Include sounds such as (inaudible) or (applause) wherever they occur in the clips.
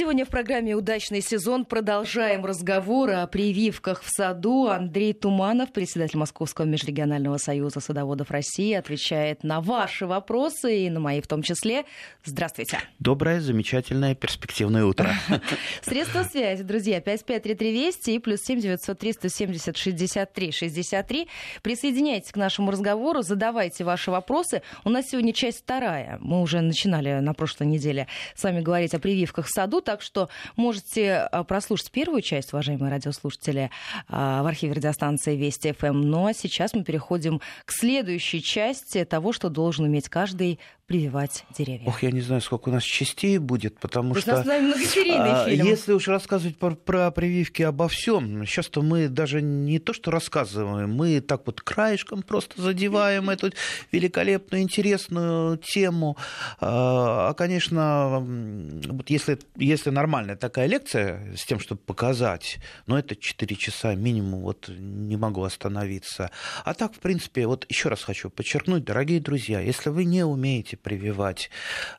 Сегодня в программе «Удачный сезон» продолжаем разговор о прививках в саду. Андрей Туманов, председатель Московского межрегионального союза садоводов России, отвечает на ваши вопросы и на мои в том числе. Здравствуйте. Доброе, замечательное, перспективное утро. (laughs) Средства связи, друзья, 553320 и плюс 7 903 170 63 63. Присоединяйтесь к нашему разговору, задавайте ваши вопросы. У нас сегодня часть вторая. Мы уже начинали на прошлой неделе с вами говорить о прививках в саду так что можете а, прослушать первую часть, уважаемые радиослушатели, а, в архиве радиостанции Вести ФМ. Ну а сейчас мы переходим к следующей части того, что должен иметь каждый прививать деревья. Ох, я не знаю, сколько у нас частей будет, потому Потому что... У нас многосерийный а, фильм. Если уж рассказывать про, про прививки обо всем, сейчас-то мы даже не то, что рассказываем, мы так вот краешком просто задеваем эту великолепную, интересную тему. А, а конечно, вот если, если нормальная такая лекция с тем, чтобы показать, ну, это 4 часа минимум, вот не могу остановиться. А так, в принципе, вот еще раз хочу подчеркнуть, дорогие друзья, если вы не умеете прививать.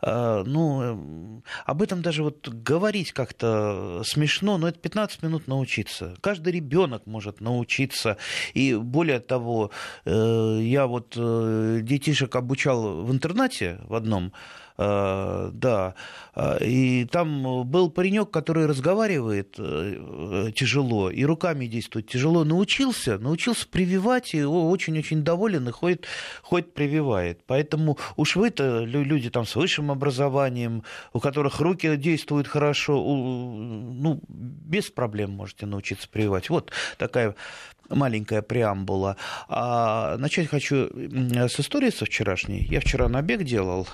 А, ну, об этом даже вот говорить как-то смешно, но это 15 минут научиться. Каждый ребенок может научиться. И более того, э, я вот э, детишек обучал в интернате в одном, Э, да. Э, и там был паренек, который разговаривает э, тяжело и руками действует тяжело. Научился, научился прививать, и очень-очень доволен и ходит, ходит прививает. Поэтому уж вы-то люди там с высшим образованием, у которых руки действуют хорошо, ну, без проблем можете научиться прививать. Вот такая маленькая преамбула. А начать хочу с истории со вчерашней. Я вчера набег делал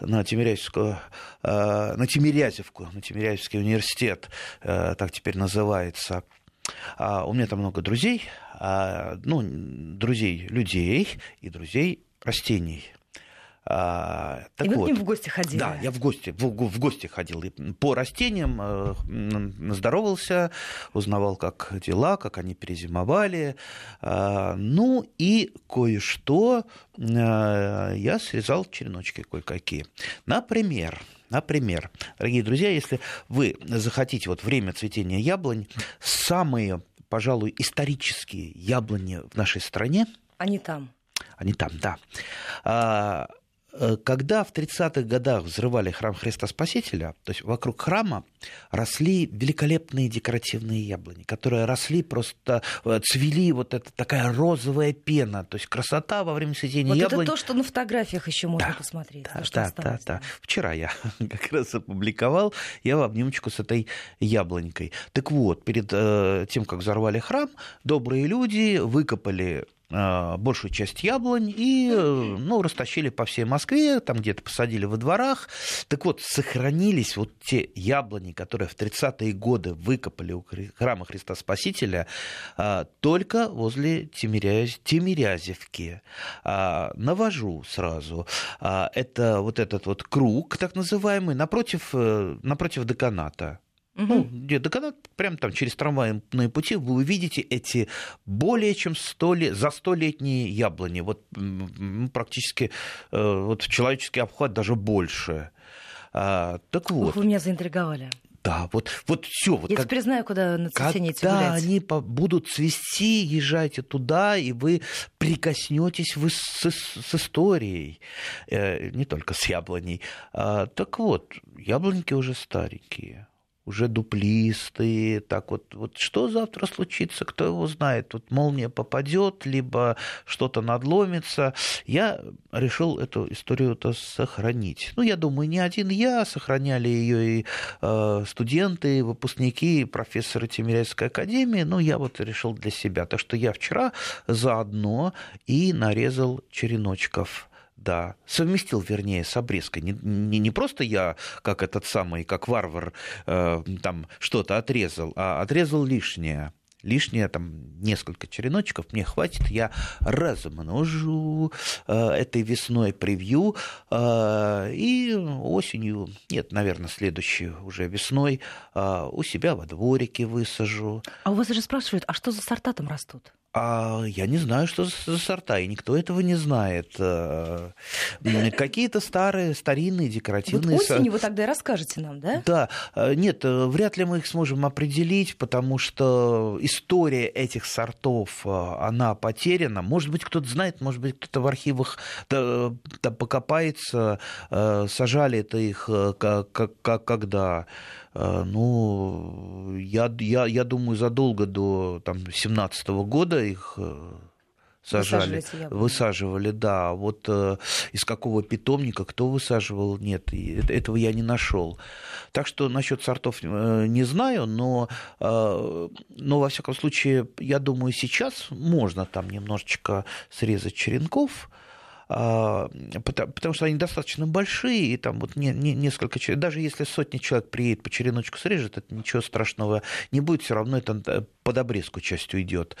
на Тимирязевскую э, на Тимирязевку, на Тимирязевский университет, э, так теперь называется. А у меня там много друзей, а, ну, друзей людей и друзей растений. А, так и вы вот, к ним в гости ходили? Да, я в гости, в, в гости ходил. И по растениям э, здоровался, узнавал, как дела, как они перезимовали. Э, ну и кое-что э, я срезал череночки кое-какие. Например, Например, дорогие друзья, если вы захотите вот время цветения яблонь, самые, пожалуй, исторические яблони в нашей стране... Они там. Они там, да а, когда в 30-х годах взрывали храм Христа Спасителя, то есть вокруг храма росли великолепные декоративные яблони, которые росли просто, э, цвели вот эта такая розовая пена, то есть красота во время цветения вот яблонь. это то, что на фотографиях еще можно да, посмотреть. Да, да, да, да. Вчера я (laughs) как раз опубликовал, я в обнимочку с этой яблонькой. Так вот, перед э, тем, как взорвали храм, добрые люди выкопали большую часть яблонь и ну, растащили по всей Москве, там где-то посадили во дворах. Так вот, сохранились вот те яблони, которые в 30-е годы выкопали у храма Христа Спасителя а, только возле Тимиряз... Тимирязевки. Навожу сразу. Это вот этот вот круг, так называемый, напротив, э, напротив деканата. Угу. Ну, где доканат, прямо там через трамвайные пути вы увидите эти более чем 100 лет, за столетние яблони. Вот практически э, вот человеческий обхват даже больше. А, так вот. Ух, вы меня заинтриговали. Да, вот, вот все. Вот Я как, теперь знаю, куда на цветение Когда они будут цвести, езжайте туда, и вы прикоснетесь вы с, с историей, э, не только с яблоней. А, так вот, яблоньки уже старенькие уже дуплистые, так вот, вот что завтра случится, кто его знает, тут молния попадет, либо что-то надломится. Я решил эту историю-то сохранить. Ну, я думаю, не один я, сохраняли ее и э, студенты, и выпускники, и профессоры Тимирязевской академии, но я вот решил для себя. Так что я вчера заодно и нарезал череночков да, совместил, вернее, с обрезкой. Не, не, не просто я, как этот самый, как варвар, э, там что-то отрезал, а отрезал лишнее лишнее, там, несколько череночков мне хватит, я размножу э, этой весной превью, э, и осенью, нет, наверное, следующей уже весной э, у себя во дворике высажу. А у вас же спрашивают, а что за сорта там растут? А я не знаю, что за сорта, и никто этого не знает. Э, какие-то старые, старинные, декоративные... Вот осенью вы тогда и расскажете нам, да? Да. Э, нет, э, вряд ли мы их сможем определить, потому что история этих сортов, она потеряна. Может быть, кто-то знает, может быть, кто-то в архивах там покопается, сажали это их когда Э, ну, я, я, я думаю, задолго до там, 17 года их э, сажали, высаживали, да. Вот э, из какого питомника, кто высаживал, нет, этого я не нашел. Так что насчет сортов э, не знаю, но, э, но во всяком случае, я думаю, сейчас можно там немножечко срезать черенков, а, потому, потому что они достаточно большие, и там вот не, не, несколько человек, даже если сотни человек приедет по череночку срежет, это ничего страшного не будет, все равно это э, под обрезку частью идет.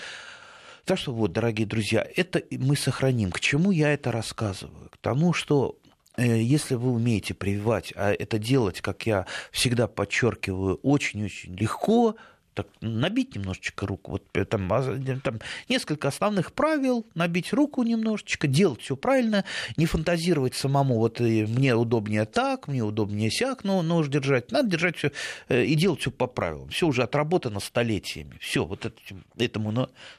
Так что вот, дорогие друзья, это мы сохраним. К чему я это рассказываю? К тому, что э, если вы умеете прививать, а это делать, как я всегда подчеркиваю, очень-очень легко, так, набить немножечко руку. Вот э, там, а, там несколько основных правил, набить руку немножечко, делать все правильно, не фантазировать самому, вот и мне удобнее так, мне удобнее сяк, но нож держать. Надо держать все э, и делать все по правилам. Все уже отработано столетиями. Все, вот этому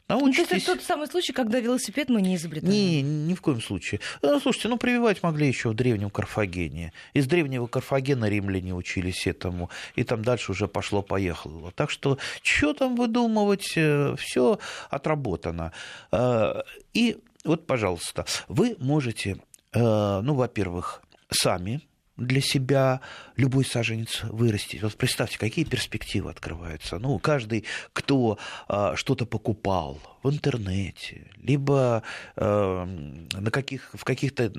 научитесь. Ну, то есть это тот самый случай, когда велосипед мы не изобретаем? Не, ни в коем случае. Ну, слушайте, ну прививать могли еще в древнем Карфагене. Из древнего Карфагена римляне учились этому, и там дальше уже пошло-поехало. Так что что там выдумывать? Э, Все отработано. Э, и вот, пожалуйста, вы можете, э, ну, во-первых, сами для себя любой саженец вырастить. Вот представьте, какие перспективы открываются. Ну, каждый, кто что-то покупал, в интернете, либо э, на каких, в каких-то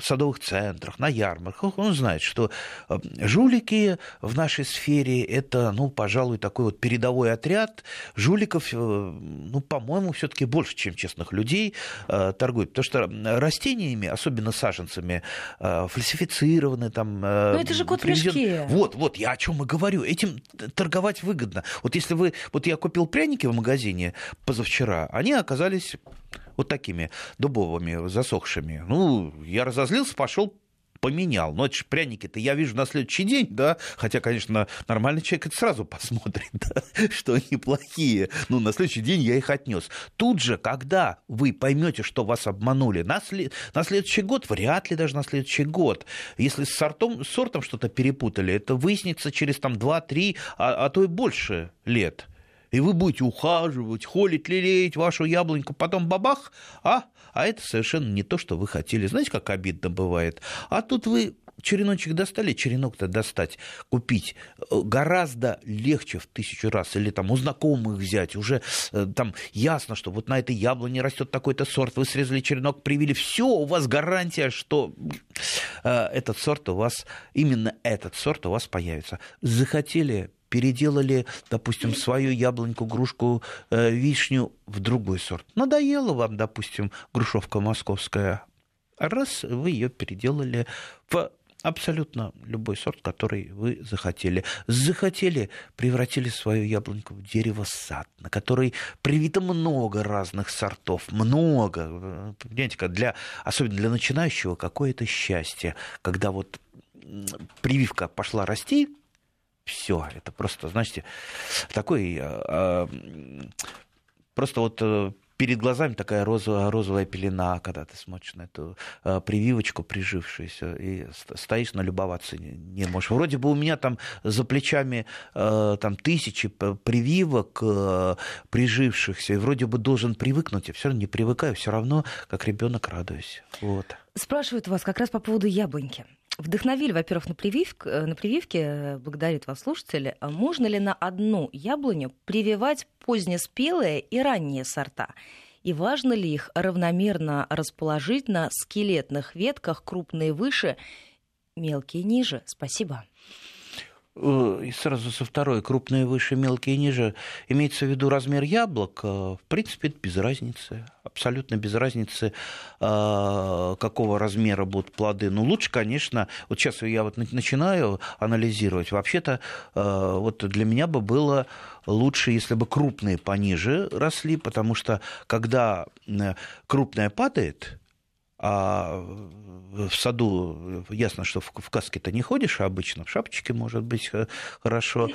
садовых центрах, на ярмарках, он знает, что э, жулики в нашей сфере это, ну, пожалуй, такой вот передовой отряд. Жуликов, э, ну, по-моему, все-таки больше, чем честных людей э, торгуют. Потому что растениями, особенно саженцами, э, фальсифицированы там... Э, Но это же кот в мешке. Вот, вот, я о чем и говорю. Этим торговать выгодно. Вот если вы... Вот я купил пряники в магазине позавчера, они оказались вот такими дубовыми, засохшими. Ну, я разозлился, пошел поменял. Но это же пряники-то я вижу на следующий день, да, хотя, конечно, нормальный человек это сразу (laughs) посмотрит, да, что они плохие. Ну, на следующий день я их отнес. Тут же, когда вы поймете, что вас обманули, на, след... на следующий год, вряд ли даже на следующий год, если с сортом, сортом что-то перепутали, это выяснится через там 2-3, а, а то и больше лет и вы будете ухаживать, холить, лелеять вашу яблоньку, потом бабах, а, а это совершенно не то, что вы хотели. Знаете, как обидно бывает? А тут вы череночек достали, черенок-то достать, купить э, гораздо легче в тысячу раз, или там у знакомых взять, уже э, там ясно, что вот на этой яблоне растет такой-то сорт, вы срезали черенок, привили, все, у вас гарантия, что э, этот сорт у вас, именно этот сорт у вас появится. Захотели переделали, допустим, свою яблоньку, грушку, э, вишню в другой сорт. Надоело вам, допустим, грушевка московская. Раз вы ее переделали в абсолютно любой сорт, который вы захотели. Захотели, превратили свою яблоньку в дерево-сад, на который привито много разных сортов, много. Понимаете, для, особенно для начинающего какое-то счастье, когда вот прививка пошла расти, все. Это просто, знаете, такой... Э, просто вот э, перед глазами такая розовая, розовая пелена, когда ты смотришь на эту э, прививочку прижившуюся, и стоишь, налюбоваться не, не можешь. Вроде бы у меня там за плечами э, там тысячи прививок э, прижившихся, и вроде бы должен привыкнуть, я все равно не привыкаю, все равно как ребенок радуюсь. Вот. Спрашивают вас как раз по поводу яблоньки. Вдохновили, во-первых, на, прививк, э, на прививке, э, благодарит вас слушатели, а можно ли на одну яблоню прививать позднеспелые и ранние сорта? И важно ли их равномерно расположить на скелетных ветках, крупные выше, мелкие ниже? Спасибо. Э, и сразу со второй, крупные выше, мелкие ниже, имеется в виду размер яблок, э, в принципе, без разницы, абсолютно без разницы, э, какого размера будут плоды. Ну, лучше, конечно, вот сейчас я вот начинаю анализировать, вообще-то вот для меня бы было лучше, если бы крупные пониже росли, потому что когда крупная падает, а в саду ясно, что в, каске-то не ходишь обычно, в шапочке может быть хорошо,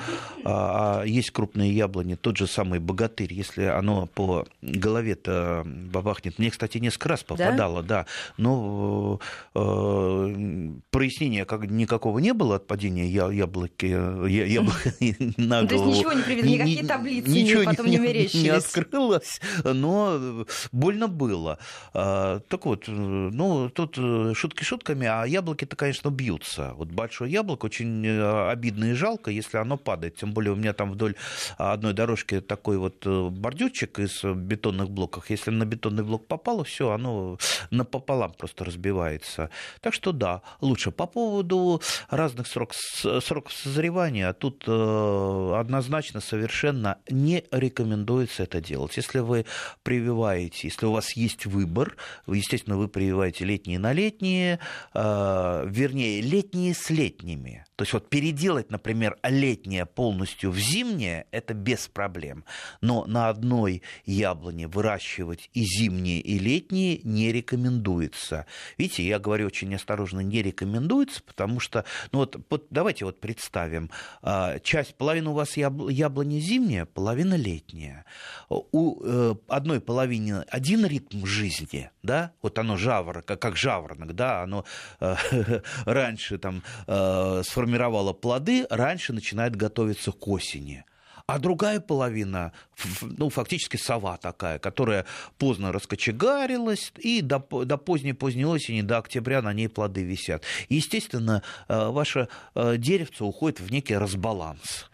а, а есть крупные яблони, тот же самый богатырь, если оно по голове-то бабахнет. Мне, кстати, несколько раз попадало, да, да но э, прояснения как, никакого не было от падения я, яблоки, я, яблок (laughs) на голову. То есть ничего не приведено, никакие таблицы ничего потом не, не, не открылось, но больно было. А, так вот, ну, тут э, шутки шутками, а яблоки-то, конечно, бьются. Вот большое яблоко очень э, обидно и жалко, если оно падает. Тем более у меня там вдоль одной дорожки такой вот э, бордюрчик из бетонных блоков. Если на бетонный блок попало, все, оно напополам просто разбивается. Так что да, лучше. По поводу разных срок, сроков созревания, тут однозначно совершенно не рекомендуется это делать. Если вы прививаете, если у вас есть выбор, естественно, вы прививаете прививаете летние на летние, э, вернее, летние с летними. То есть вот переделать, например, летнее полностью в зимнее, это без проблем. Но на одной яблоне выращивать и зимние, и летние не рекомендуется. Видите, я говорю очень осторожно, не рекомендуется, потому что, ну вот, вот давайте вот представим, э, часть, половина у вас яблони зимняя, половина летняя. У э, одной половины один ритм жизни, да, вот оно жаво жаворонка, как жаворонок, да, оно э, (laughs) раньше там э, сформировало плоды, раньше начинает готовиться к осени. А другая половина, ну, фактически сова такая, которая поздно раскочегарилась, и до, до поздней-поздней осени, до октября на ней плоды висят. Естественно, э, ваше э, деревце уходит в некий разбаланс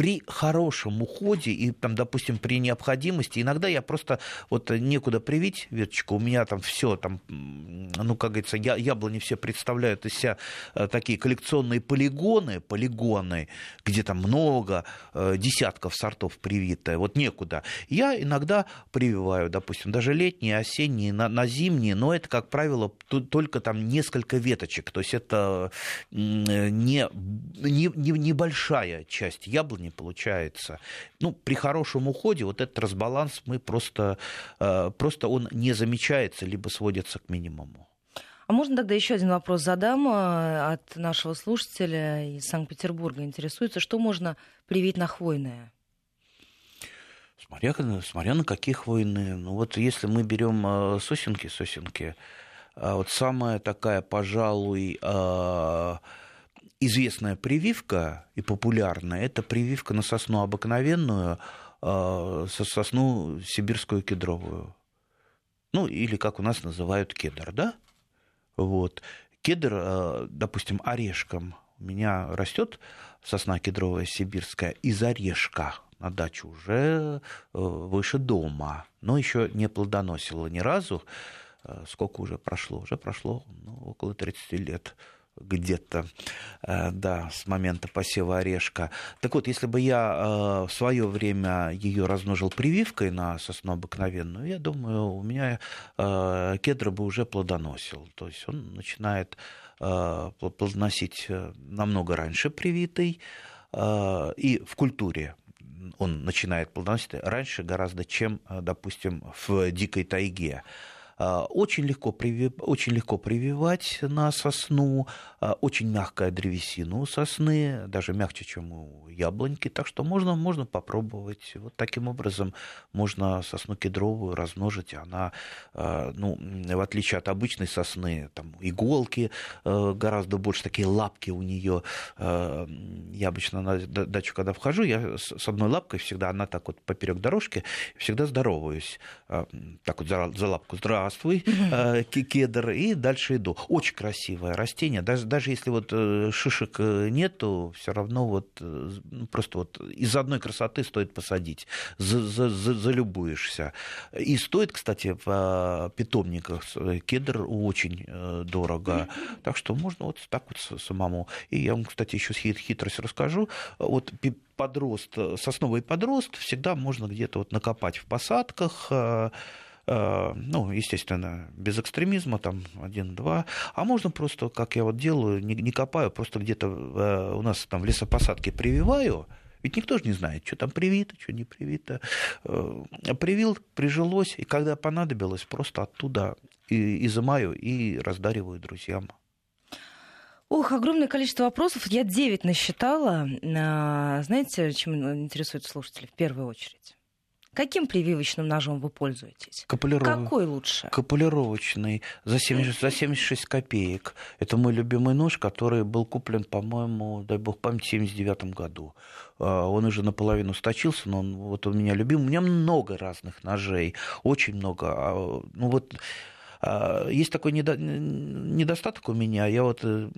при хорошем уходе и, там, допустим, при необходимости, иногда я просто вот некуда привить веточку, у меня там все, там, ну, как говорится, я, яблони все представляют из себя э, такие коллекционные полигоны, полигоны, где там много э, десятков сортов привитое, вот некуда. Я иногда прививаю, допустим, даже летние, осенние, на, на зимние, но это, как правило, только там несколько веточек, то есть это не, не, не, небольшая часть яблони, не получается. Ну, при хорошем уходе вот этот разбаланс мы просто, э, просто он не замечается, либо сводится к минимуму. А можно тогда еще один вопрос задам э, от нашего слушателя из Санкт-Петербурга. Интересуется, что можно привить на хвойное? Смотря, смотря на какие хвойные. Ну вот если мы берем э, сосенки, сосенки, вот самая такая, пожалуй, известная прививка и популярная, это прививка на сосну обыкновенную, а, сосну сибирскую кедровую. Ну, или как у нас называют кедр, да? Вот. Кедр, а, допустим, орешком. У меня растет сосна кедровая сибирская из орешка на даче уже э, выше дома, но еще не плодоносила ни разу. Э, сколько уже прошло? Уже прошло ну, около 30 лет где-то, э, да, с момента посева орешка. Так вот, если бы я э, в свое время ее размножил прививкой на сосну обыкновенную, я думаю, у меня э, кедр бы уже плодоносил. То есть он начинает плодоносить намного раньше привитый, и в культуре он начинает плодоносить раньше гораздо, чем, допустим, в дикой тайге. А, очень легко, привив... очень легко прививать на сосну, а, очень мягкая древесина у сосны, даже мягче, чем у яблоньки, так что можно, можно попробовать. Вот таким образом можно сосну кедровую размножить, она, а, ну, в отличие от обычной сосны, там иголки гораздо больше, такие лапки у нее. Я обычно на дачу, когда вхожу, я с одной лапкой всегда, она так вот поперек дорожки, всегда здороваюсь. Так вот за лапку. Здравствуйте здравствуй, (laughs) кедр, и дальше иду. Очень красивое растение. Даже, даже если вот шишек нету, все равно вот ну, просто вот из одной красоты стоит посадить. За, за, за, залюбуешься. И стоит, кстати, в питомниках кедр очень дорого. Так что можно вот так вот самому. И я вам, кстати, еще хитрость расскажу. Вот подрост, сосновый подрост всегда можно где-то вот накопать в посадках, э, э, ну, естественно, без экстремизма, там, один-два. А можно просто, как я вот делаю, не, не копаю, просто где-то э, у нас там в лесопосадке прививаю, ведь никто же не знает, что там привито, что не привито. Привил, прижилось, и когда понадобилось, просто оттуда и изымаю и раздариваю друзьям. Ох, огромное количество вопросов. Я 9 насчитала. Знаете, чем интересуют слушатели в первую очередь? Каким прививочным ножом вы пользуетесь? Капулиров... Какой лучше? Капулировочный за 70, за 76 копеек. Это мой любимый нож, который был куплен, по-моему, дай бог память, в 79 году. А, он уже наполовину сточился, но он, вот он меня любим. У меня много разных ножей, очень много. А, ну вот есть такой недостаток у меня. Я вот э,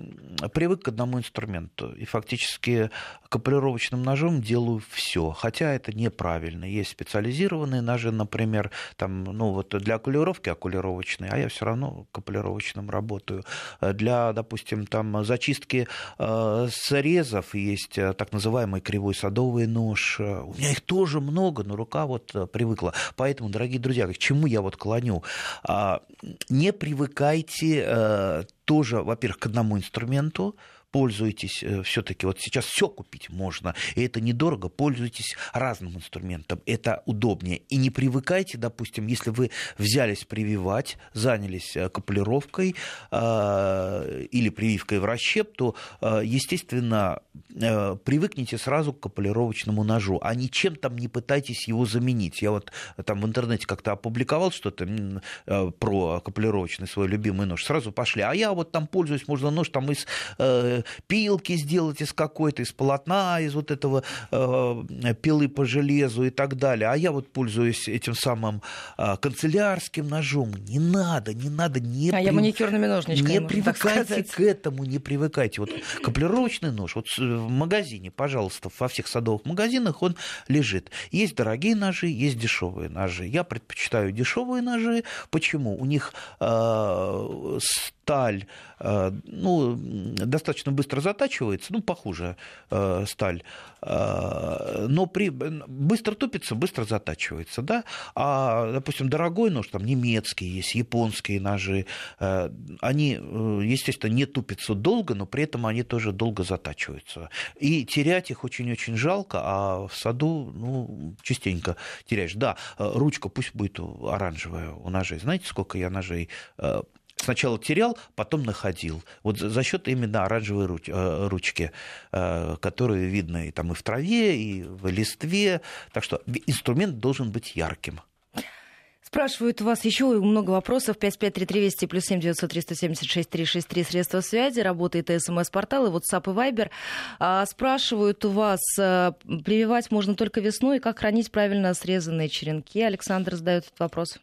привык к одному инструменту. И фактически капулировочным ножом делаю все. Хотя это неправильно. Есть специализированные ножи, например, там, ну, вот для окулировки окулировочные, а я все равно капулировочным работаю. Для, допустим, там, зачистки э, срезов есть э, так называемый кривой садовый нож. У меня их тоже много, но рука вот привыкла. Поэтому, дорогие друзья, к чему я вот клоню? Не привыкайте э, тоже, во-первых, к одному инструменту, пользуйтесь э, все-таки, вот сейчас все купить можно, и это недорого, пользуйтесь разным инструментом, это удобнее. И не привыкайте, допустим, если вы взялись прививать, занялись э, капулировкой э, или прививкой в расщеп, то, э, естественно, э, привыкните сразу к капулировочному ножу, а ничем там не пытайтесь его заменить. Я вот там в интернете как-то опубликовал что-то э, про капулировочный свой любимый нож, сразу пошли, а я вот там пользуюсь, можно нож там из э, пилки сделать из какой-то, из полотна, из вот этого э, пилы по железу и так далее. А я вот пользуюсь этим самым э, канцелярским ножом. Не надо, не надо. Не а при... я маникюрными ножничками. Не привыкайте к этому, не привыкайте. Вот каплировочный нож, вот в магазине, пожалуйста, во всех садовых магазинах он лежит. Есть дорогие ножи, есть дешевые ножи. Я предпочитаю дешевые ножи. Почему? У них э, сталь, э, ну, достаточно быстро затачивается, ну, похуже э, сталь, э, но при, быстро тупится, быстро затачивается, да, а, допустим, дорогой нож, там, немецкий есть, японские ножи, они, естественно, не тупятся долго, но при этом они тоже долго затачиваются. И терять их очень-очень жалко, а в саду, ну, частенько теряешь. Да, ручка пусть будет оранжевая у ножей. Знаете, сколько я ножей сначала терял, потом находил. Вот за счет именно оранжевой руч, э, ручки, э, которые видны и, там, и в траве, и в листве. Так что инструмент должен быть ярким. Спрашивают у вас еще много вопросов. 553320 плюс 7 903 176 363 средства связи. Работает смс-портал и WhatsApp и Viber. А, спрашивают у вас, э, прививать можно только весной. Как хранить правильно срезанные черенки? Александр задает этот вопрос.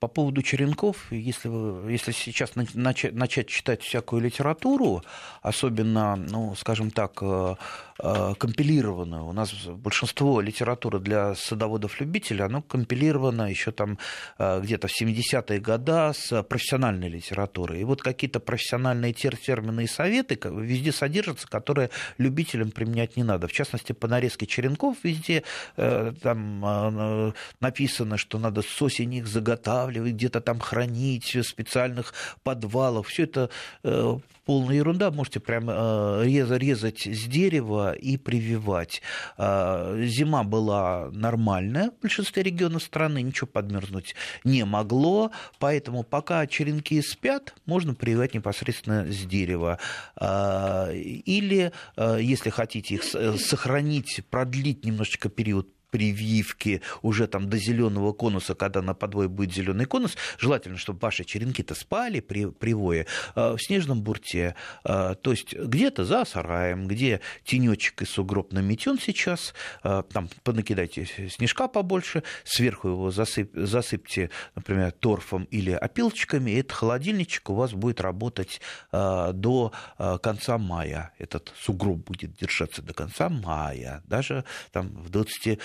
По поводу черенков, если, вы, если сейчас начать, начать читать всякую литературу, особенно, ну, скажем так, э, э, компилированную, у нас большинство литературы для садоводов-любителей, оно компилировано еще там э, где-то в 70-е годы с профессиональной литературой. И вот какие-то профессиональные термины и советы везде содержатся, которые любителям применять не надо. В частности, по нарезке черенков везде там написано, что надо с осени их заготавливать, заготавливать, где-то там хранить специальных подвалах. Все это э, полная ерунда. Можете прям э, резать с дерева и прививать. Э, зима была нормальная в большинстве регионов страны, ничего подмерзнуть не могло. Поэтому пока черенки спят, можно прививать непосредственно с дерева. Или, если хотите их сохранить, продлить немножечко период прививки уже там до зеленого конуса, когда на подвое будет зеленый конус, желательно, чтобы ваши черенки-то спали при привое в снежном бурте, то есть где-то за сараем, где тенечек и сугроб наметен сейчас, там понакидайте снежка побольше, сверху его засып, засыпьте, например, торфом или опилочками, и этот холодильничек у вас будет работать до конца мая. Этот сугроб будет держаться до конца мая, даже там в 20, э,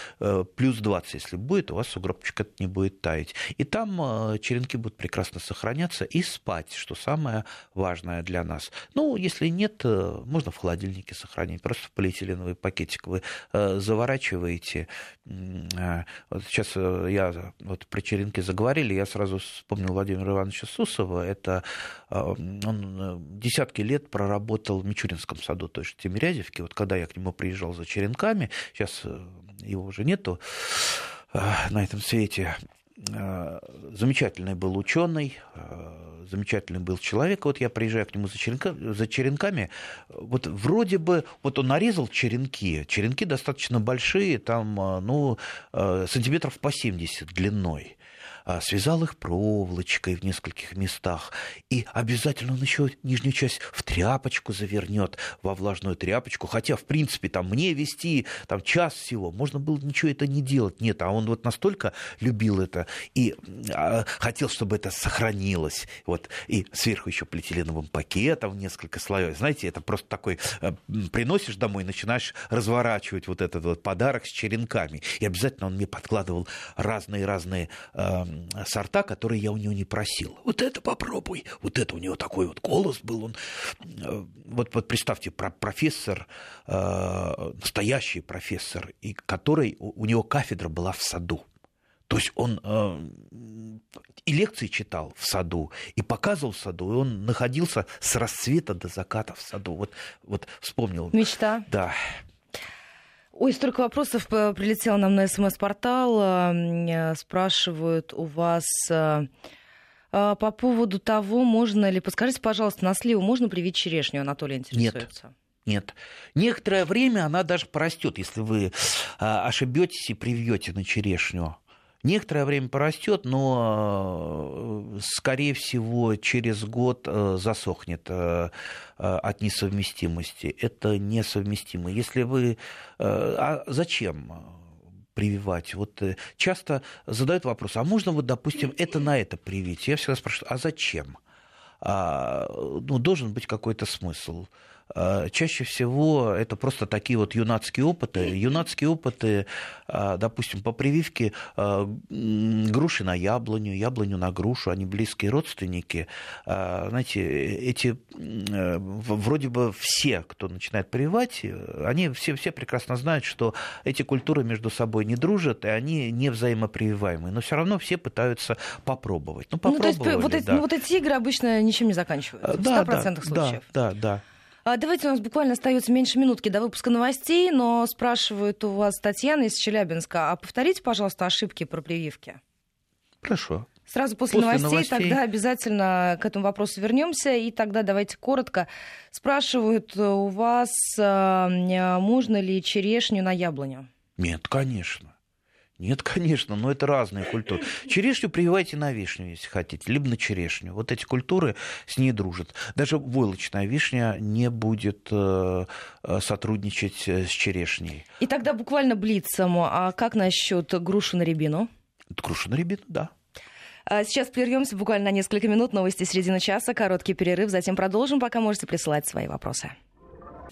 плюс 20, если будет, у вас сугробчик это не будет таять. И там э, черенки будут прекрасно сохраняться и спать, что самое важное для нас. Ну, если нет, э, можно в холодильнике сохранить. Просто в полиэтиленовый пакетик вы заворачиваете. Вот сейчас я вот про черенки заговорили, я сразу вспомнил Владимира Ивановича Сусова. Это он десятки лет проработал в Мичуринском саду, то есть в Тимирязевке. Вот когда я к нему приезжал за черенками, сейчас э, его уже нету э, на этом свете, э, замечательный был ученый, замечательный был человек. Вот я приезжаю к нему за, черенка, за черенками. Вот вроде бы, вот он нарезал черенки. Черенки достаточно большие, там, ну, сантиметров по 70 длиной. А, связал их проволочкой в нескольких местах, и обязательно он еще нижнюю часть в тряпочку завернет, во влажную тряпочку, хотя, в принципе, там мне вести там час всего, можно было ничего это не делать. Нет, а он вот настолько любил это и а, хотел, чтобы это сохранилось. Вот, и сверху еще полиэтиленовым пакетом несколько слоев. Знаете, это просто такой, а, приносишь домой, начинаешь разворачивать вот этот вот подарок с черенками. И обязательно он мне подкладывал разные-разные а, сорта, которые я у него не просил. Вот это попробуй, вот это у него такой вот голос был. Он, э, вот, вот представьте, профессор, э, настоящий профессор, и который, у него кафедра была в саду. То есть он э, и лекции читал в саду, и показывал в саду, и он находился с рассвета до заката в саду. Вот, вот вспомнил. Мечта. Да. Ой, столько вопросов прилетело нам на СМС-портал. Э, спрашивают у вас э, э, по поводу того, можно ли... Подскажите, пожалуйста, на сливу можно привить черешню? Анатолий интересуется. Нет. Нет. Некоторое время она даже порастет, если вы ошибетесь и привьете на черешню некоторое время порастет, но, э, скорее всего, через год э, засохнет э, от несовместимости. Это несовместимо. Если вы... А зачем? прививать. Вот часто задают вопрос, а можно вот, допустим, это на это привить? Я всегда спрашиваю, а зачем? А, ну, должен быть какой-то смысл. А, чаще всего это просто такие вот юнацкие опыты. Юнацкие опыты, а, допустим, по прививке а, груши на яблоню, яблоню на грушу, они близкие родственники. Знаете, эти вроде бы все, кто начинает прививать, они все, все прекрасно знают, что эти культуры между собой не дружат, и они не взаимопрививаемые. Но все равно все пытаются попробовать. Ну, ну, то есть, вот, да. эти, ну, вот эти игры обычно ничем не заканчиваются. Да, в 100% да, случаев. Да, да, да. А давайте, у нас буквально остается меньше минутки до выпуска новостей, но спрашивают у вас Татьяна из Челябинска. А повторите, пожалуйста, ошибки про прививки. Хорошо. Сразу после, после новостей, новостей тогда обязательно к этому вопросу вернемся. И тогда давайте коротко. Спрашивают у вас, а, можно ли черешню на яблоню? Нет, конечно. Нет, конечно, но это разные культуры. Черешню прививайте на вишню, если хотите, либо на черешню. Вот эти культуры с ней дружат. Даже войлочная вишня не будет э, э, сотрудничать э, с черешней. И тогда буквально блицем. А как насчет груши на рябину? Груша на рябину, да. А сейчас прервемся буквально на несколько минут. Новости середины часа, короткий перерыв. Затем продолжим, пока можете присылать свои вопросы.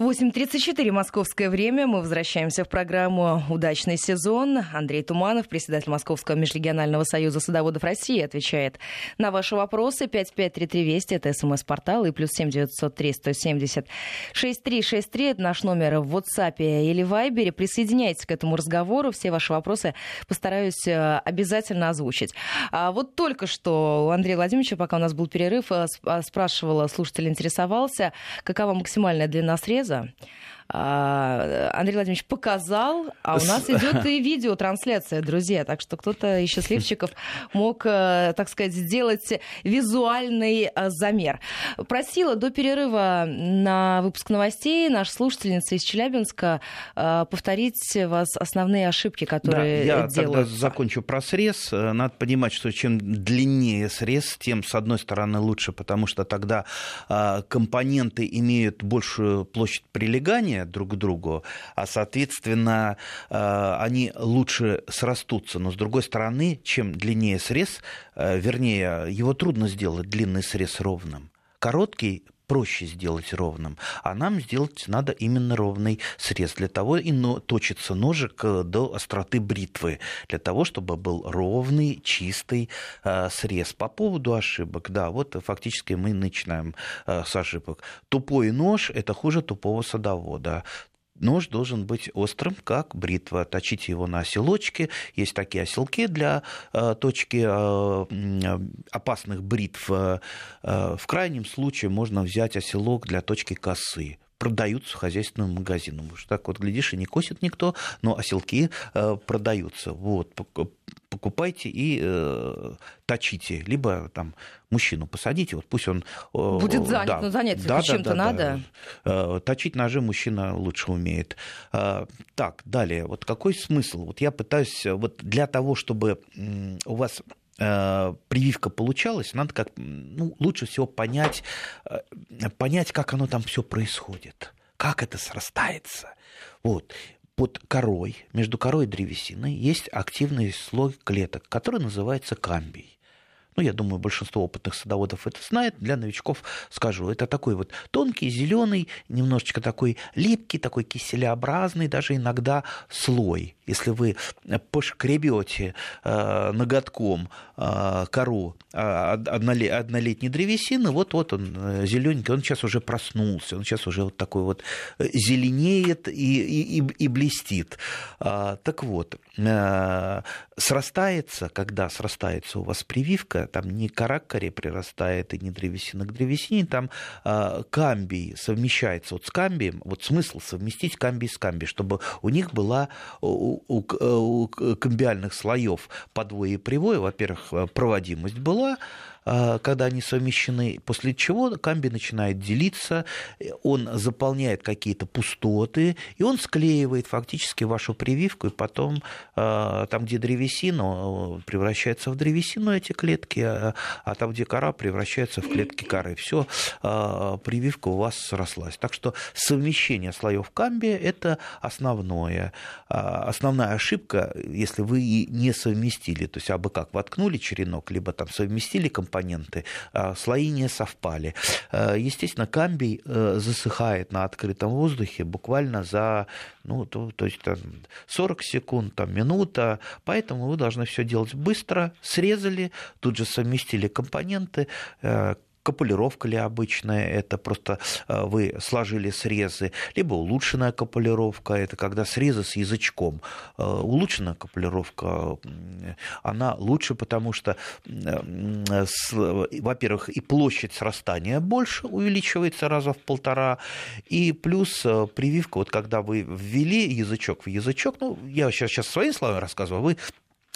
8.34 московское время. Мы возвращаемся в программу «Удачный сезон». Андрей Туманов, председатель Московского межрегионального союза садоводов России, отвечает на ваши вопросы. 553320 – это смс-портал, и плюс 7903 170 6363 – это наш номер в WhatsApp или Viber. Присоединяйтесь к этому разговору. Все ваши вопросы постараюсь э, обязательно озвучить. А вот только что у Андрея Владимировича, пока у нас был перерыв, э, спрашивала, слушатель интересовался, какова максимальная длина среза среза а, Андрей Владимирович показал, а у нас идет (laughs) и видеотрансляция, друзья. Так что кто-то из счастливчиков мог, э, так сказать, сделать визуальный э, замер. Просила до перерыва на выпуск новостей наша слушательница из Челябинска э, повторить вас основные ошибки, которые да, я делают. тогда закончу про срез. Надо понимать, что чем длиннее срез, тем, с одной стороны, лучше, потому что тогда компоненты имеют большую площадь прилегания друг к другу, а, соответственно, они лучше срастутся. Но, с другой стороны, чем длиннее срез, э, вернее, его трудно сделать длинный срез ровным. Короткий проще сделать ровным, а нам сделать надо именно ровный срез. Для того и но, точится ножик э, до остроты бритвы, для того, чтобы был ровный, чистый э, срез. По поводу ошибок, да, вот фактически мы начинаем э, с ошибок. Тупой нож – это хуже тупого садовода. Нож должен быть острым, как бритва. Точите его на оселочке. Есть такие оселки для э, точки э, опасных бритв. Э, в крайнем случае можно взять оселок для точки косы продаются в хозяйственном магазине. Может, так вот, глядишь, и не косит никто, но оселки э, продаются. Вот, покупайте и э, точите. Либо там мужчину посадите, вот пусть он... Э, Будет занят, да, но заняться да, чем-то да, надо. Да. Э, точить ножи мужчина лучше умеет. Э, так, далее. Вот какой смысл? Вот я пытаюсь... Вот для того, чтобы у вас прививка получалась, надо как, ну, лучше всего понять, э, понять, как оно там все происходит, как это срастается. Вот. Под корой, между корой и древесиной есть активный слой клеток, который называется камбий ну, я думаю, большинство опытных садоводов это знает, для новичков скажу, это такой вот тонкий, зеленый, немножечко такой липкий, такой киселеобразный, даже иногда слой. Если вы пошкребете э, ноготком э, кору э, однолетней древесины, вот-вот он э, зелененький, он сейчас уже проснулся, он сейчас уже вот такой вот зеленеет и, и, и блестит. А, так вот, срастается, когда срастается у вас прививка, там не кора к коре прирастает и не древесина к древесине, там камбий совмещается вот с камбием, вот смысл совместить камбий с камбий, чтобы у них была у, у, у камбиальных слоев подвое и привое, во-первых, проводимость была, когда они совмещены, после чего камби начинает делиться, он заполняет какие-то пустоты, и он склеивает фактически вашу прививку, и потом а, там, где древесина, превращается в древесину эти клетки, а, а там, где кора, превращается в клетки коры. Все, прививка у вас срослась. Так что совмещение слоев камби – это основное. Основная ошибка, если вы не совместили, то есть абы как воткнули черенок, либо там совместили компоненты, компоненты, а, слои не совпали. А, естественно, камбий э, засыхает на открытом воздухе буквально за ну, то, то есть, там, 40 секунд, там, минута, поэтому вы должны все делать быстро, срезали, тут же совместили компоненты, э, Капулировка ли обычная, это просто э, вы сложили срезы, либо улучшенная капулировка, это когда срезы с язычком. Э, улучшенная капулировка, она лучше, потому что, во-первых, и площадь срастания больше увеличивается раза в полтора, и плюс э, прививка, вот когда вы ввели язычок в язычок, ну, я сейчас, сейчас своими словами рассказываю, а вы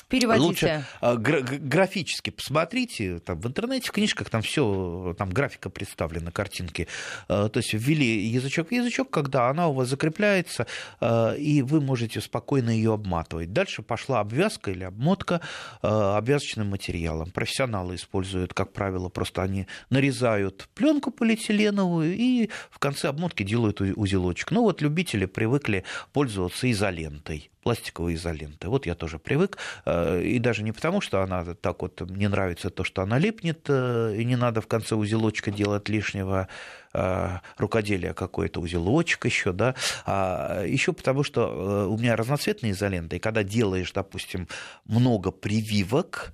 Переводите. Лучше а, графически посмотрите, там в интернете, в книжках там все, там графика представлена, картинки. А, то есть ввели язычок в язычок, когда она у вас закрепляется, а, и вы можете спокойно ее обматывать. Дальше пошла обвязка или обмотка обвязочным материалом. Профессионалы используют, как правило, просто они нарезают пленку полиэтиленовую и в конце обмотки делают узелочек. Ну вот любители привыкли пользоваться изолентой пластиковой изоленты. Вот я тоже привык, э, и даже не потому, что она так вот, мне нравится то, что она липнет, э, и не надо в конце узелочка делать лишнего э, рукоделия какой-то узелочек еще, да, а еще потому, что у меня разноцветные изоленты, и когда делаешь, допустим, много прививок,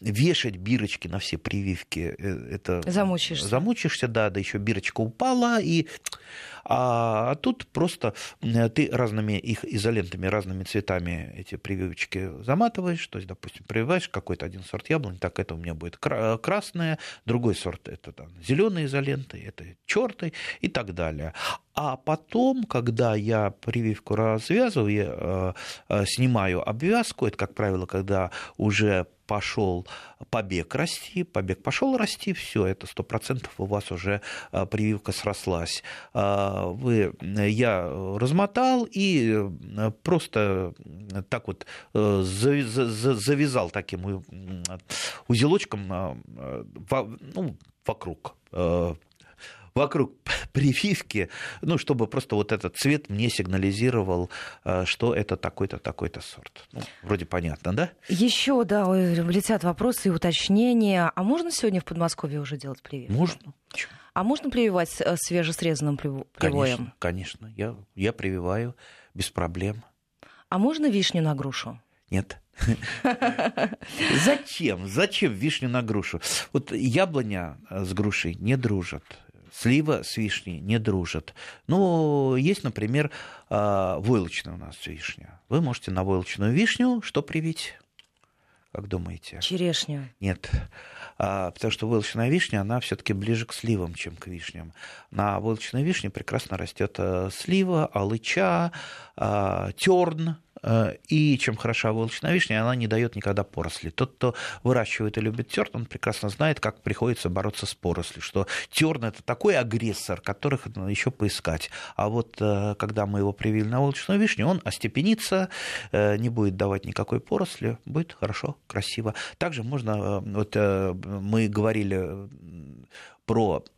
вешать бирочки на все прививки, это... Замучишься. Замучишься, да, да еще бирочка упала, и А тут просто ты разными их изолентами, разными цветами эти прививочки заматываешь. То есть, допустим, прививаешь какой-то один сорт яблони, так это у меня будет красное, другой сорт это там, зеленые изоленты, это черный и так далее. А потом, когда я прививку развязываю, я э, э, снимаю обвязку, это, как правило, когда уже пошел побег расти, побег пошел расти, все, это сто процентов у вас уже э, прививка срослась. Э, вы, я размотал и просто так вот завязал таким узелочком ну, вокруг вокруг (laughs) прививки, ну, чтобы просто вот этот цвет мне сигнализировал, э, что это такой-то, такой-то сорт. Ну, вроде понятно, да? Еще, да, летят вопросы и уточнения. А можно сегодня в Подмосковье уже делать прививку? Можно. А можно прививать э, свежесрезанным привоем? Конечно, конечно. Я, я прививаю без проблем. А можно вишню на грушу? Нет. (laughs) Зачем? Зачем вишню на грушу? Вот яблоня с грушей не дружат слива с вишней не дружат. Ну, есть, например, а, войлочная у нас вишня. Вы можете на войлочную вишню что привить? Как думаете? Черешню. Нет. А, потому что войлочная вишня, она все-таки ближе к сливам, чем к вишням. На войлочной вишне прекрасно растет э, слива, алыча, а, терн, и чем хороша волчная вишня, она не дает никогда поросли. Тот, кто выращивает и любит терн, он прекрасно знает, как приходится бороться с порослью, что терн это такой агрессор, которых надо еще поискать. А вот э, когда мы его привили на волчную вишню, он остепенится, э, не будет давать никакой поросли, будет хорошо, красиво. Также можно, вот мы говорили про Э,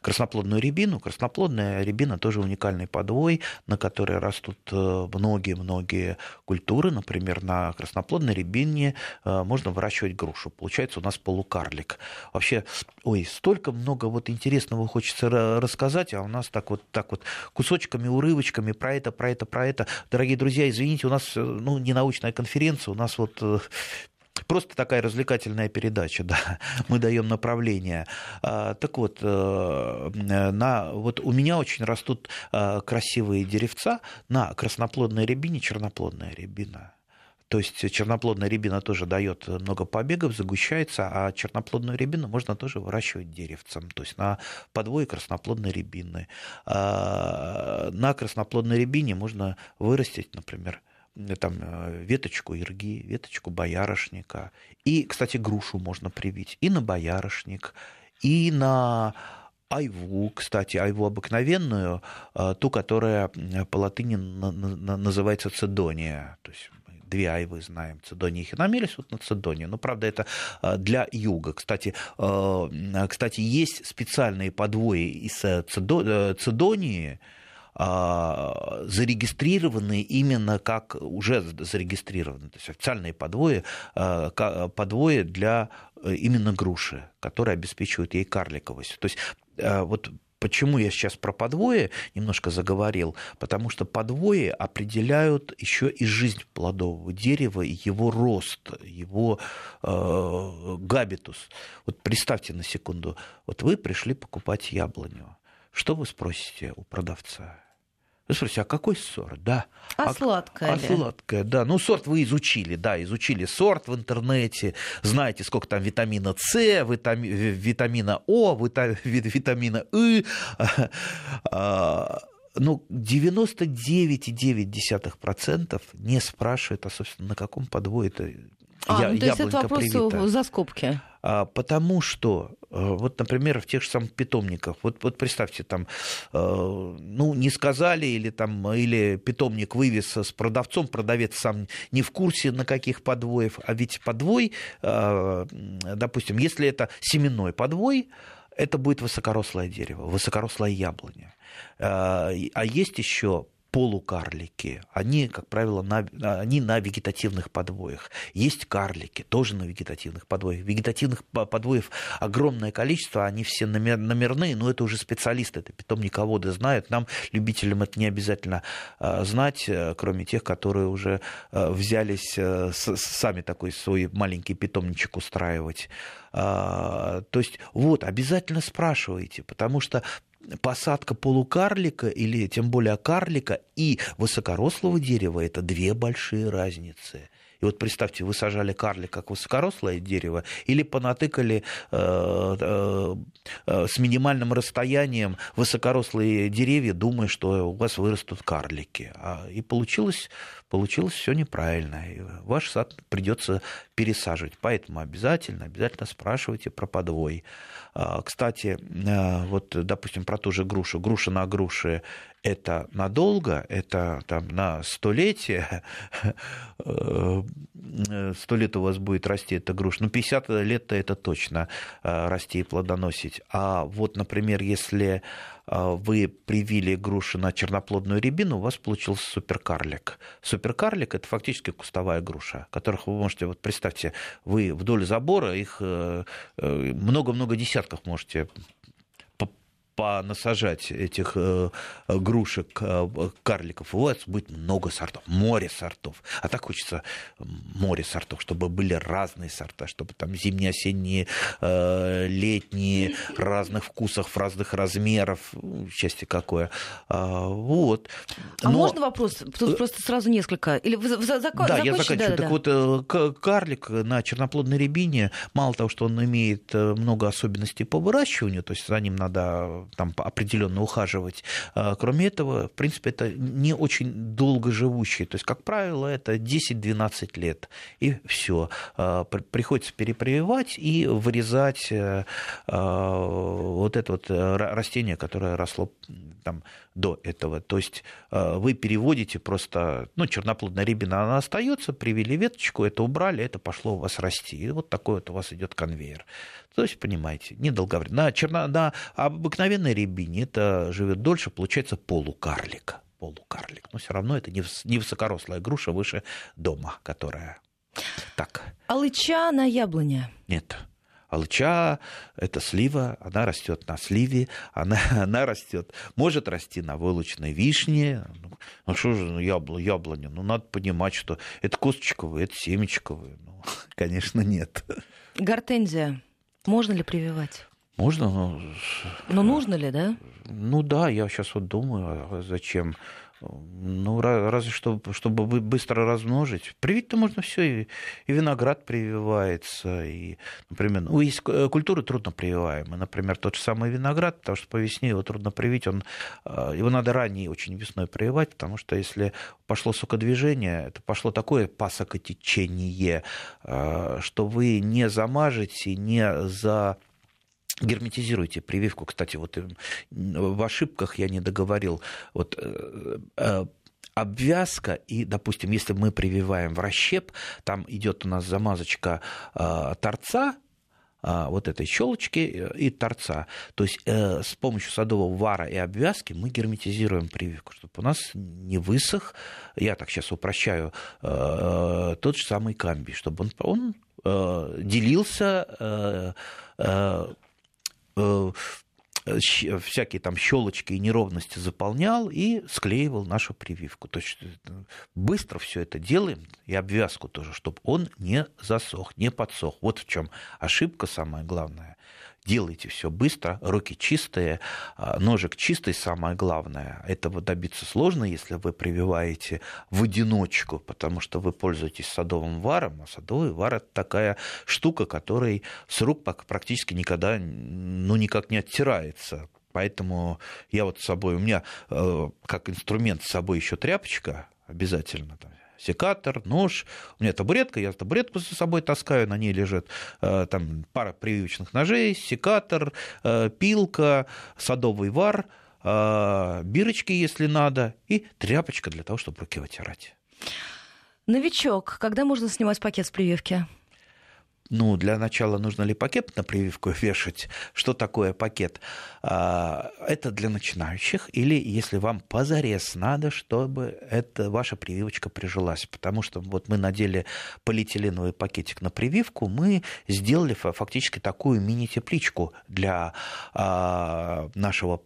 красноплодную рябину. Красноплодная рябина тоже уникальный подвой, на которой растут э, многие-многие культуры. Например, на красноплодной рябине э, можно выращивать грушу. Получается у нас полукарлик. Вообще, ой, столько много вот интересного хочется рассказать, а у нас так вот, так вот кусочками, урывочками про это, про это, про это. Дорогие друзья, извините, у нас ну, не научная конференция, у нас вот Просто такая развлекательная передача, (laughs) да. Мы даем направление. А, так вот, э, на, вот у меня очень растут э, красивые деревца на красноплодной рябине, черноплодная рябина. То есть черноплодная рябина тоже дает много побегов, загущается, а черноплодную рябину можно тоже выращивать деревцем, то есть на подвое красноплодной рябины. А, на красноплодной рябине можно вырастить, например, там, э, веточку ирги, веточку боярышника. И, кстати, грушу можно привить и на боярышник, и на айву, кстати, айву обыкновенную, э, ту, которая по латыни называется цедония. То есть две айвы знаем, цедония и хиномелис, вот на цедония. Но, правда, это для юга. Кстати, кстати есть специальные подвои из цедонии, зарегистрированы именно как уже зарегистрированы, то есть официальные подвои, а, подвои для э, именно груши, которые обеспечивают ей карликовость. То есть а, вот Почему я сейчас про подвои немножко заговорил? Потому что подвои определяют еще и жизнь плодового дерева, его рост, его габитус. Вот представьте на секунду, вот вы пришли покупать яблоню. Что вы спросите у продавца? Вы спросите, а какой сорт? Да. А, а сладкая А ли? сладкая, да. Ну, сорт вы изучили, да, изучили сорт в интернете, знаете, сколько там витамина С, витами, витамина О, витамина И. А, ну, 99,9% не спрашивают, а, собственно, на каком подвое это а, я, ну, то есть это вопрос привита. за скобки. А, потому что, вот, например, в тех же самых питомниках, вот, вот представьте, там, э, ну, не сказали, или, там, или питомник вывез с продавцом, продавец сам не в курсе, на каких подвоев, а ведь подвой, э, допустим, если это семенной подвой, это будет высокорослое дерево, высокорослая яблоня. А есть еще полукарлики, они, как правило, на, они на вегетативных подвоях. Есть карлики, тоже на вегетативных подвоях. Вегетативных подвоев огромное количество, они все номерные, но это уже специалисты, это питомниководы знают. Нам, любителям, это не обязательно а, знать, э, кроме тех, которые уже э, взялись э, сами такой свой маленький питомничек устраивать. А, то есть вот, обязательно спрашивайте, потому что посадка полукарлика или тем более карлика и высокорослого дерева – это две большие разницы. И вот представьте, вы сажали карлик как высокорослое дерево или понатыкали э, э, э, с минимальным расстоянием высокорослые деревья, думая, что у вас вырастут карлики. А, и получилось, получилось все неправильно. И ваш сад придется пересаживать. Поэтому обязательно, обязательно спрашивайте про подвой. А, кстати, э, вот, допустим, про ту же грушу. Груша на груше это надолго, это там на столетие, (laughs) э, сто лет у вас будет расти эта груша, ну 50 лет-то это точно э, расти и плодоносить. А вот, например, если вы привили груши на черноплодную рябину, у вас получился суперкарлик. Суперкарлик – это фактически кустовая груша, которых вы можете, вот представьте, вы вдоль забора их много-много десятков можете понасажать этих э, грушек, э, карликов, у вас будет много сортов, море сортов. А так хочется море сортов, чтобы были разные сорта, чтобы там зимние, осенние, э, летние, разных вкусов, разных размеров, счастье какое. А, вот. А Но... можно вопрос? Тут просто сразу несколько. Или вы, зак... Да, я заканчиваю. Да, так да. вот, карлик на черноплодной рябине, мало того, что он имеет много особенностей по выращиванию, то есть за ним надо там определенно ухаживать. А, кроме этого, в принципе, это не очень долго живущие. То есть, как правило, это 10-12 лет. И все. А, приходится перепрививать и вырезать э, а, вот это вот э, растение, которое росло там до этого. То есть вы переводите просто, ну, черноплодная рябина, она остается, привели веточку, это убрали, это пошло у вас расти. И вот такой вот у вас идет конвейер. То есть, понимаете, недолговременно. На, черно... на обыкновенной рябине это живет дольше, получается полукарлик. Полукарлик. Но все равно это не высокорослая груша выше дома, которая так. Алыча на яблоне? Нет. Алча – это слива, она растет на сливе, она, (laughs) она растет, может расти на вылученной вишне. Ну, ну что же ну, ябло, яблоня? Ну, надо понимать, что это косточковые, это семечковые. Ну, (laughs) конечно, нет. Гортензия. Можно ли прививать? Можно, но... Но нужно ли, да? Ну да, я сейчас вот думаю, а зачем. Ну, разве что, чтобы быстро размножить. Привить-то можно все, и, и виноград прививается, и, например, ну, есть культуры трудно прививаемые, например, тот же самый виноград, потому что по весне его трудно привить, он, а, его надо ранее очень весной прививать, потому что если пошло сокодвижение, это пошло такое пасокотечение, а, что вы не замажете, не за герметизируйте прививку. Кстати, вот э, в ошибках я не договорил. Вот э, э, обвязка, и, допустим, если мы прививаем в расщеп, там идет у нас замазочка торца, вот этой щелочки и торца. То есть э, с помощью садового вара и обвязки мы герметизируем прививку, чтобы у нас не высох, я так сейчас упрощаю, э, тот же самый камбий, чтобы он, он э, делился Э, всякие там щелочки и неровности заполнял и склеивал нашу прививку. То есть э, быстро все это делаем, и обвязку тоже, чтобы он не засох, не подсох. Вот в чем ошибка самая главная делайте все быстро, руки чистые, а, ножик чистый, самое главное. Этого добиться сложно, если вы прививаете в одиночку, потому что вы пользуетесь садовым варом, а садовый вар – это такая штука, которой с рук практически никогда, ну, никак не оттирается. Поэтому я вот с собой, у меня э, как инструмент с собой еще тряпочка обязательно, там, секатор, нож. У меня табуретка, я табуретку за собой таскаю, на ней лежит э, там пара прививочных ножей, секатор, э, пилка, садовый вар, э, бирочки, если надо, и тряпочка для того, чтобы руки вытирать. Новичок, когда можно снимать пакет с прививки? Ну, для начала нужно ли пакет на прививку (laughs) вешать? Что такое пакет? А, это для начинающих или если вам позарез надо, чтобы эта ваша прививочка прижилась. Потому что вот мы надели полиэтиленовый пакетик на прививку, мы сделали фактически такую мини-тепличку для а, нашего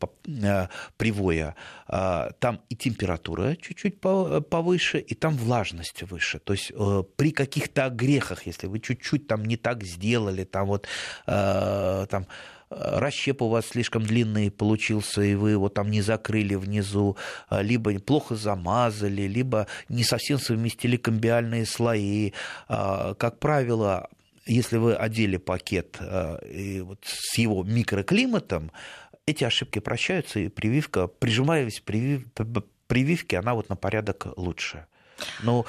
а, привоя. Там и температура чуть-чуть повыше, и там влажность выше. То есть э, при каких-то огрехах, если вы чуть-чуть там не так сделали, там вот э, там расщеп у вас слишком длинный получился, и вы его там не закрыли внизу, либо плохо замазали, либо не совсем совместили комбиальные слои. Как правило, если вы одели пакет и вот с его микроклиматом, эти ошибки прощаются, и прививка, прижимаясь привив, прививки, она вот на порядок лучше. Но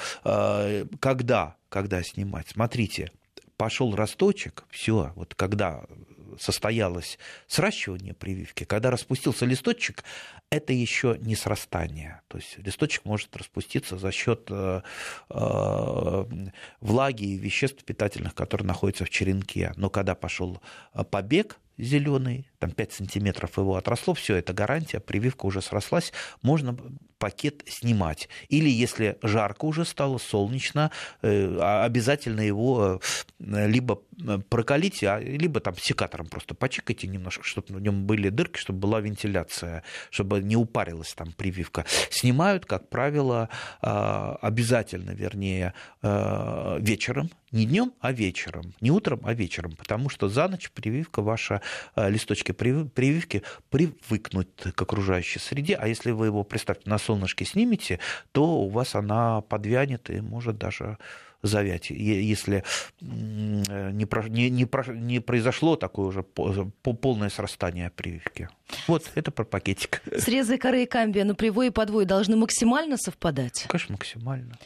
когда, когда снимать? Смотрите, пошел росточек, все, вот когда состоялось сращивание прививки, когда распустился листочек, это еще не срастание. То есть листочек может распуститься за счет э, э, влаги и веществ питательных, которые находятся в черенке. Но когда пошел побег, зеленый, там 5 сантиметров его отросло, все, это гарантия, прививка уже срослась, можно пакет снимать. Или если жарко уже стало, солнечно, э, а обязательно его э, либо э, прокалите, а, либо там секатором просто почикайте немножко, чтобы в нем были дырки, чтобы была вентиляция, чтобы не упарилась там прививка. Снимают, как правило, обязательно, вернее, вечером, не днем, а вечером. Не утром, а вечером. Потому что за ночь прививка ваша, листочки прививки привыкнут к окружающей среде. А если вы его, представьте, на солнышке снимете, то у вас она подвянет и может даже завять, если не, не, не, не произошло такое уже полное срастание прививки. Вот, это про пакетик. Срезы коры и камбия на привой и подвой должны максимально совпадать? Конечно, максимально.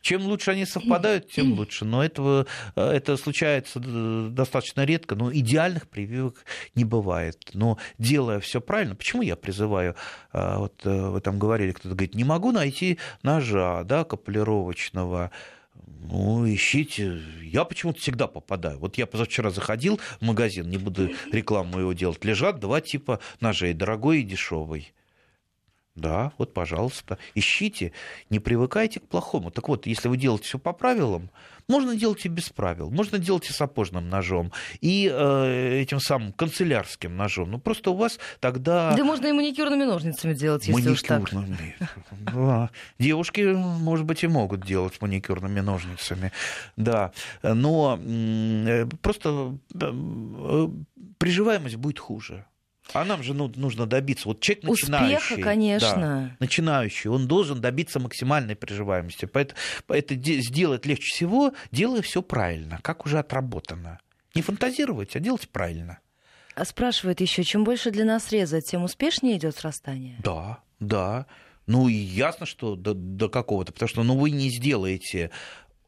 Чем лучше они совпадают, тем (laughs) лучше. Но этого, э, это случается достаточно редко, но идеальных прививок не бывает. Но делая все правильно, почему я призываю, э, вот э, вы там говорили, кто-то говорит, не могу найти ножа да, капулировочного, ну, ищите. Я почему-то всегда попадаю. Вот я позавчера заходил в магазин, не буду рекламу его делать. Лежат два типа ножей, дорогой и дешевый. Да, вот, пожалуйста, ищите, не привыкайте к плохому. Так вот, если вы делаете все по правилам, можно делать и без правил, можно делать и сапожным ножом, и э, этим самым канцелярским ножом. Ну, просто у вас тогда... Да можно и маникюрными ножницами делать, если маникюрными. уж так. Да. Девушки, может быть, и могут делать маникюрными ножницами, да. Но э, просто э, приживаемость будет хуже. А нам же ну, нужно добиться. Вот человек начинающий. Успеха, конечно. Да, начинающий, он должен добиться максимальной приживаемости. Поэтому это сделать легче всего, делая все правильно, как уже отработано. Не фантазировать, а делать правильно. А спрашивает еще, чем больше длина среза, тем успешнее идет срастание? Да, да. Ну, и ясно, что до, до какого-то, потому что ну, вы не сделаете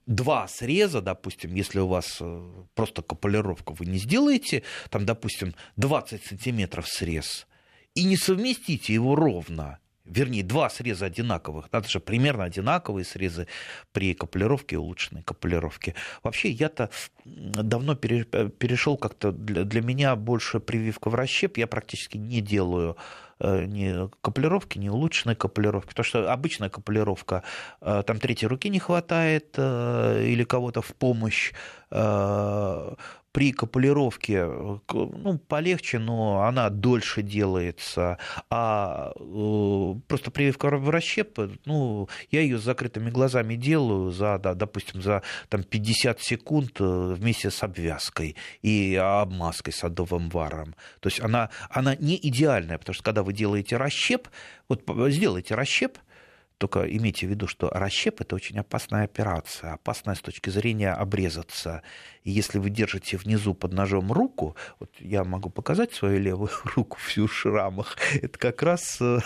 два среза, допустим, если у вас э, просто капулировка, вы не сделаете, там, допустим, 20 сантиметров срез, и не совместите его ровно, вернее, два среза одинаковых, надо же примерно одинаковые срезы при капулировке улучшенной капулировке. Вообще, я-то давно перешел как-то, для меня больше прививка в расщеп, я практически не делаю Э, ни капулировки, ни улучшенной капулировки. Потому что обычная капулировка, э, там третьей руки не хватает э, или кого-то в помощь при капулировке ну, полегче, но она дольше делается. А просто прививка в расщеп, ну, я ее с закрытыми глазами делаю за, да, допустим, за там, 50 секунд вместе с обвязкой и обмазкой садовым варом. То есть она, она не идеальная, потому что когда вы делаете расщеп, вот сделайте расщеп, только имейте в виду, что расщеп – это очень опасная операция, опасная с точки зрения обрезаться. И если вы держите внизу под ножом руку, вот я могу показать свою левую (laughs) руку всю в шрамах, это как раз... Э,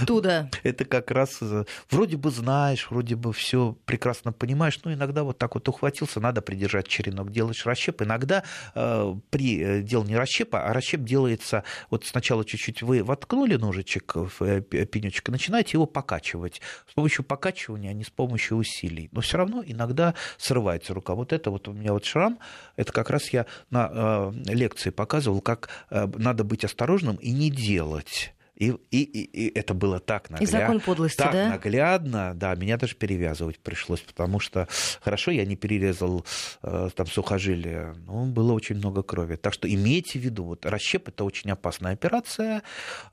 Оттуда. (laughs) Это как раз э, вроде бы знаешь, вроде бы все прекрасно понимаешь, но иногда вот так вот ухватился, надо придержать черенок, делаешь расщеп. Иногда э, при э, делании расщепа, а расщеп делается, вот сначала чуть-чуть вы воткнули ножичек в пенечек и начинаете его покачивать с помощью покачивания, а не с помощью усилий. Но все равно иногда срывается рука. Вот это вот у меня вот шрам, это как раз я на э, лекции показывал, как э, надо быть осторожным и не делать и, и, и, и это было так наглядно. И закон подлости, так да? наглядно, да, меня даже перевязывать пришлось, потому что хорошо, я не перерезал э, там сухожилие, но было очень много крови. Так что имейте в виду, вот расщеп это очень опасная операция.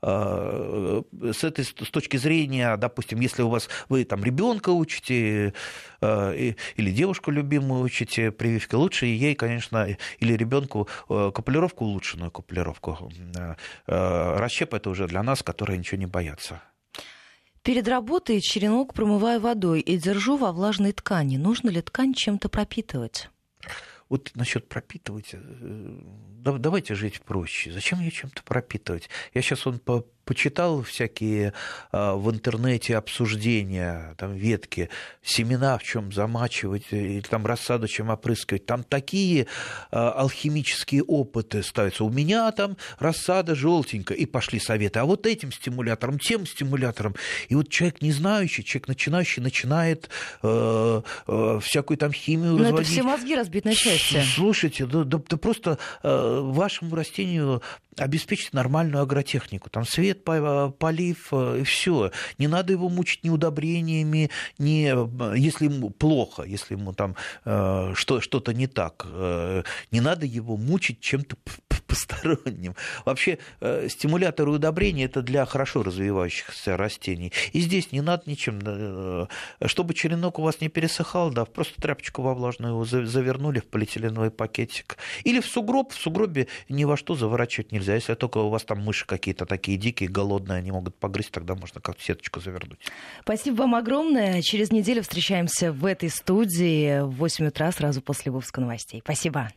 Э, с этой с точки зрения, допустим, если у вас вы там ребенка учите, или девушку любимую учите прививкой, лучше ей, конечно, или ребенку капулировку, улучшенную капулировку. Расщеп это уже для нас, которые ничего не боятся. Перед работой черенок промываю водой и держу во влажной ткани. Нужно ли ткань чем-то пропитывать? Вот насчет пропитывать, давайте жить проще. Зачем ее чем-то пропитывать? Я сейчас он по почитал всякие а, в интернете обсуждения, там ветки, семена в чем замачивать, или там рассаду чем опрыскивать. Там такие а, алхимические опыты ставятся. У меня там рассада желтенькая, и пошли советы. А вот этим стимулятором, тем стимулятором. И вот человек не знающий, человек начинающий начинает э, э, всякую там химию Но разводить. это все мозги разбит на части. Слушайте, да, да, да просто э, вашему растению обеспечить нормальную агротехнику. Там свет, полив, э, и все. Не надо его мучить ни удобрениями, ни, если ему плохо, если ему там э, что, что-то не так. Э, не надо его мучить чем-то посторонним. Вообще э, стимуляторы удобрения это для хорошо развивающихся растений. И здесь не надо ничем. Э, чтобы черенок у вас не пересыхал, да, просто тряпочку во влажную его завернули в полиэтиленовый пакетик. Или в сугроб. В сугробе ни во что заворачивать нельзя. Если только у вас там мыши какие-то такие дикие, голодные, они могут погрызть, тогда можно как-то сеточку завернуть. Спасибо вам огромное. Через неделю встречаемся в этой студии в 8 утра сразу после выпуска новостей. Спасибо.